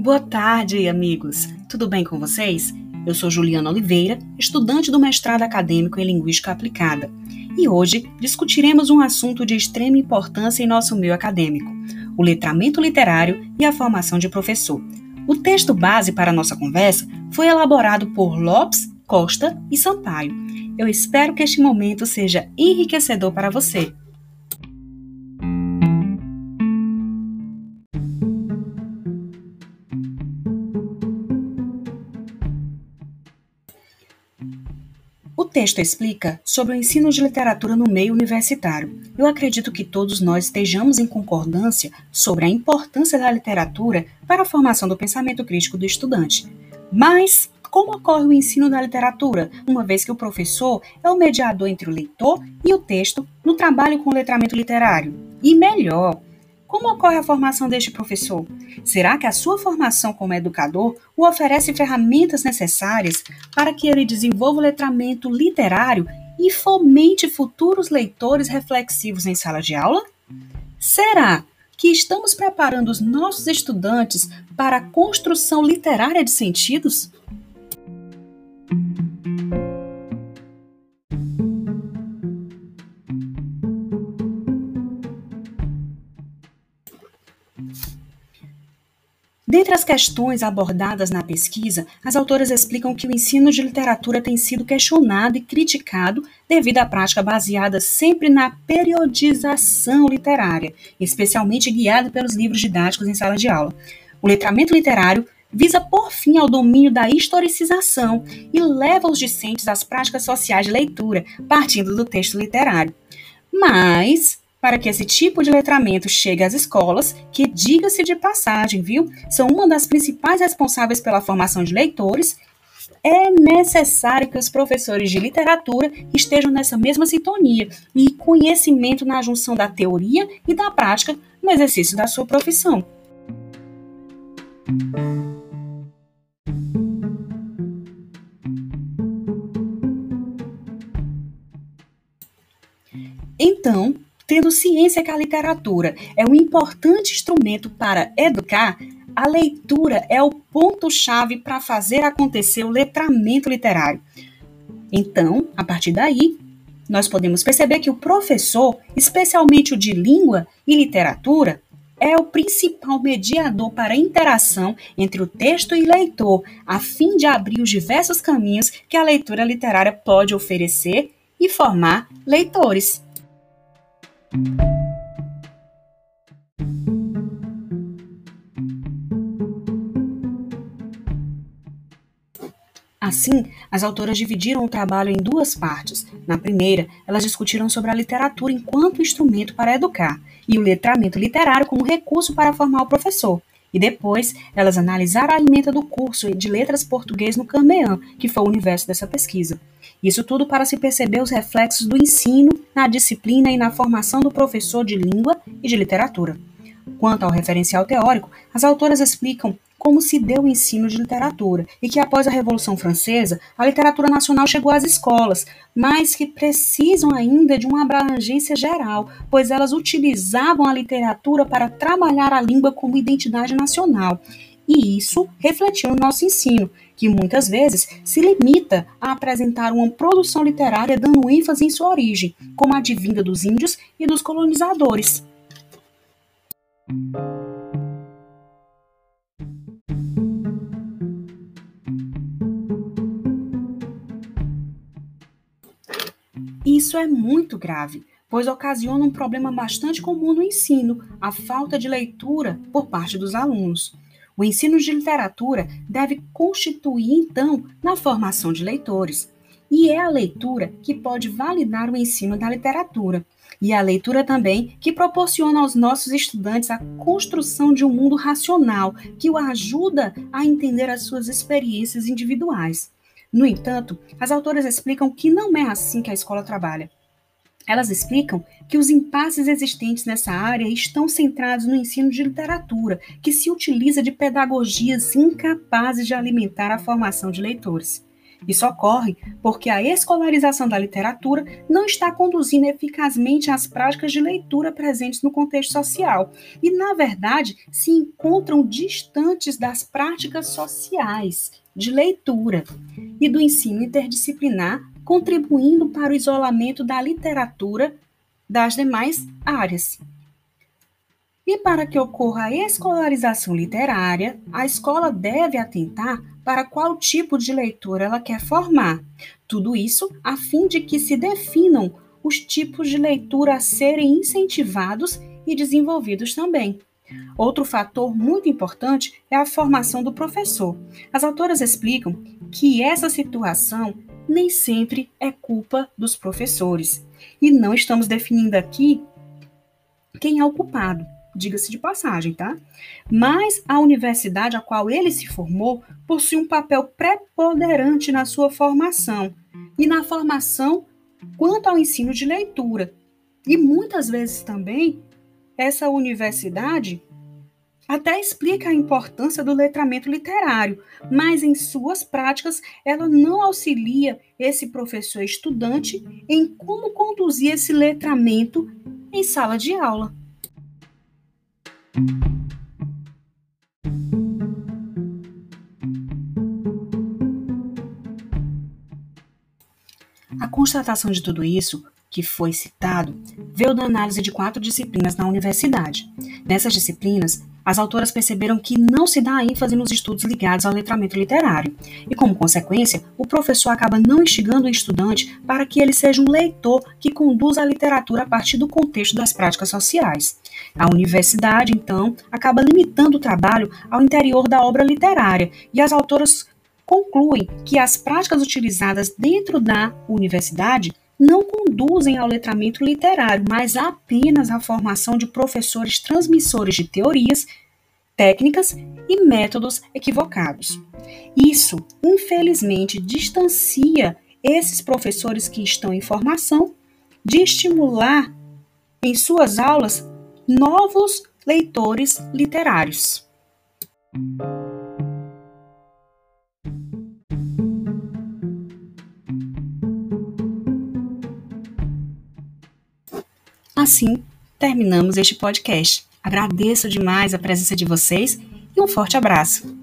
Boa tarde, amigos. Tudo bem com vocês? Eu sou Juliana Oliveira, estudante do mestrado acadêmico em Linguística Aplicada, e hoje discutiremos um assunto de extrema importância em nosso meio acadêmico: o letramento literário e a formação de professor. O texto base para a nossa conversa foi elaborado por Lopes, Costa e Sampaio. Eu espero que este momento seja enriquecedor para você. Texto explica sobre o ensino de literatura no meio universitário. Eu acredito que todos nós estejamos em concordância sobre a importância da literatura para a formação do pensamento crítico do estudante. Mas como ocorre o ensino da literatura, uma vez que o professor é o mediador entre o leitor e o texto no trabalho com o letramento literário? E melhor, como ocorre a formação deste professor? Será que a sua formação como educador o oferece ferramentas necessárias para que ele desenvolva o letramento literário e fomente futuros leitores reflexivos em sala de aula? Será que estamos preparando os nossos estudantes para a construção literária de sentidos? Dentre as questões abordadas na pesquisa, as autoras explicam que o ensino de literatura tem sido questionado e criticado devido à prática baseada sempre na periodização literária, especialmente guiada pelos livros didáticos em sala de aula. O letramento literário visa por fim ao domínio da historicização e leva os discentes às práticas sociais de leitura, partindo do texto literário. Mas para que esse tipo de letramento chegue às escolas, que, diga-se de passagem, viu, são uma das principais responsáveis pela formação de leitores, é necessário que os professores de literatura estejam nessa mesma sintonia e conhecimento na junção da teoria e da prática no exercício da sua profissão. Então, Tendo ciência que a literatura é um importante instrumento para educar, a leitura é o ponto-chave para fazer acontecer o letramento literário. Então, a partir daí, nós podemos perceber que o professor, especialmente o de língua e literatura, é o principal mediador para a interação entre o texto e leitor, a fim de abrir os diversos caminhos que a leitura literária pode oferecer e formar leitores. Assim, as autoras dividiram o trabalho em duas partes. Na primeira, elas discutiram sobre a literatura enquanto instrumento para educar e o letramento literário como recurso para formar o professor. E depois, elas analisaram a emenda do curso de Letras Português no Cambeã, que foi o universo dessa pesquisa. Isso tudo para se perceber os reflexos do ensino na disciplina e na formação do professor de língua e de literatura. Quanto ao referencial teórico, as autoras explicam como se deu o ensino de literatura e que após a Revolução Francesa, a literatura nacional chegou às escolas, mas que precisam ainda de uma abrangência geral, pois elas utilizavam a literatura para trabalhar a língua como identidade nacional. E isso refletiu no nosso ensino, que muitas vezes se limita a apresentar uma produção literária dando ênfase em sua origem, como a vinda dos índios e dos colonizadores. Isso é muito grave, pois ocasiona um problema bastante comum no ensino, a falta de leitura por parte dos alunos. O ensino de literatura deve constituir, então, na formação de leitores. E é a leitura que pode validar o ensino da literatura. E é a leitura também que proporciona aos nossos estudantes a construção de um mundo racional que o ajuda a entender as suas experiências individuais. No entanto, as autoras explicam que não é assim que a escola trabalha. Elas explicam que os impasses existentes nessa área estão centrados no ensino de literatura, que se utiliza de pedagogias incapazes de alimentar a formação de leitores. Isso ocorre porque a escolarização da literatura não está conduzindo eficazmente às práticas de leitura presentes no contexto social e, na verdade, se encontram distantes das práticas sociais de leitura e do ensino interdisciplinar, contribuindo para o isolamento da literatura das demais áreas. E para que ocorra a escolarização literária, a escola deve atentar para qual tipo de leitura ela quer formar. Tudo isso a fim de que se definam os tipos de leitura a serem incentivados e desenvolvidos também. Outro fator muito importante é a formação do professor. As autoras explicam que essa situação nem sempre é culpa dos professores. E não estamos definindo aqui quem é o culpado diga-se de passagem, tá? Mas a universidade a qual ele se formou possui um papel preponderante na sua formação e na formação quanto ao ensino de leitura. E muitas vezes também essa universidade até explica a importância do letramento literário, mas em suas práticas ela não auxilia esse professor estudante em como conduzir esse letramento em sala de aula. A constatação de tudo isso que foi citado veio da análise de quatro disciplinas na universidade. Nessas disciplinas, as autoras perceberam que não se dá ênfase nos estudos ligados ao letramento literário, e, como consequência, o professor acaba não instigando o estudante para que ele seja um leitor que conduza a literatura a partir do contexto das práticas sociais. A universidade, então, acaba limitando o trabalho ao interior da obra literária, e as autoras concluem que as práticas utilizadas dentro da universidade não conduzem ao letramento literário, mas apenas à formação de professores transmissores de teorias, técnicas e métodos equivocados. Isso, infelizmente, distancia esses professores que estão em formação de estimular em suas aulas novos leitores literários. Assim, terminamos este podcast. Agradeço demais a presença de vocês e um forte abraço.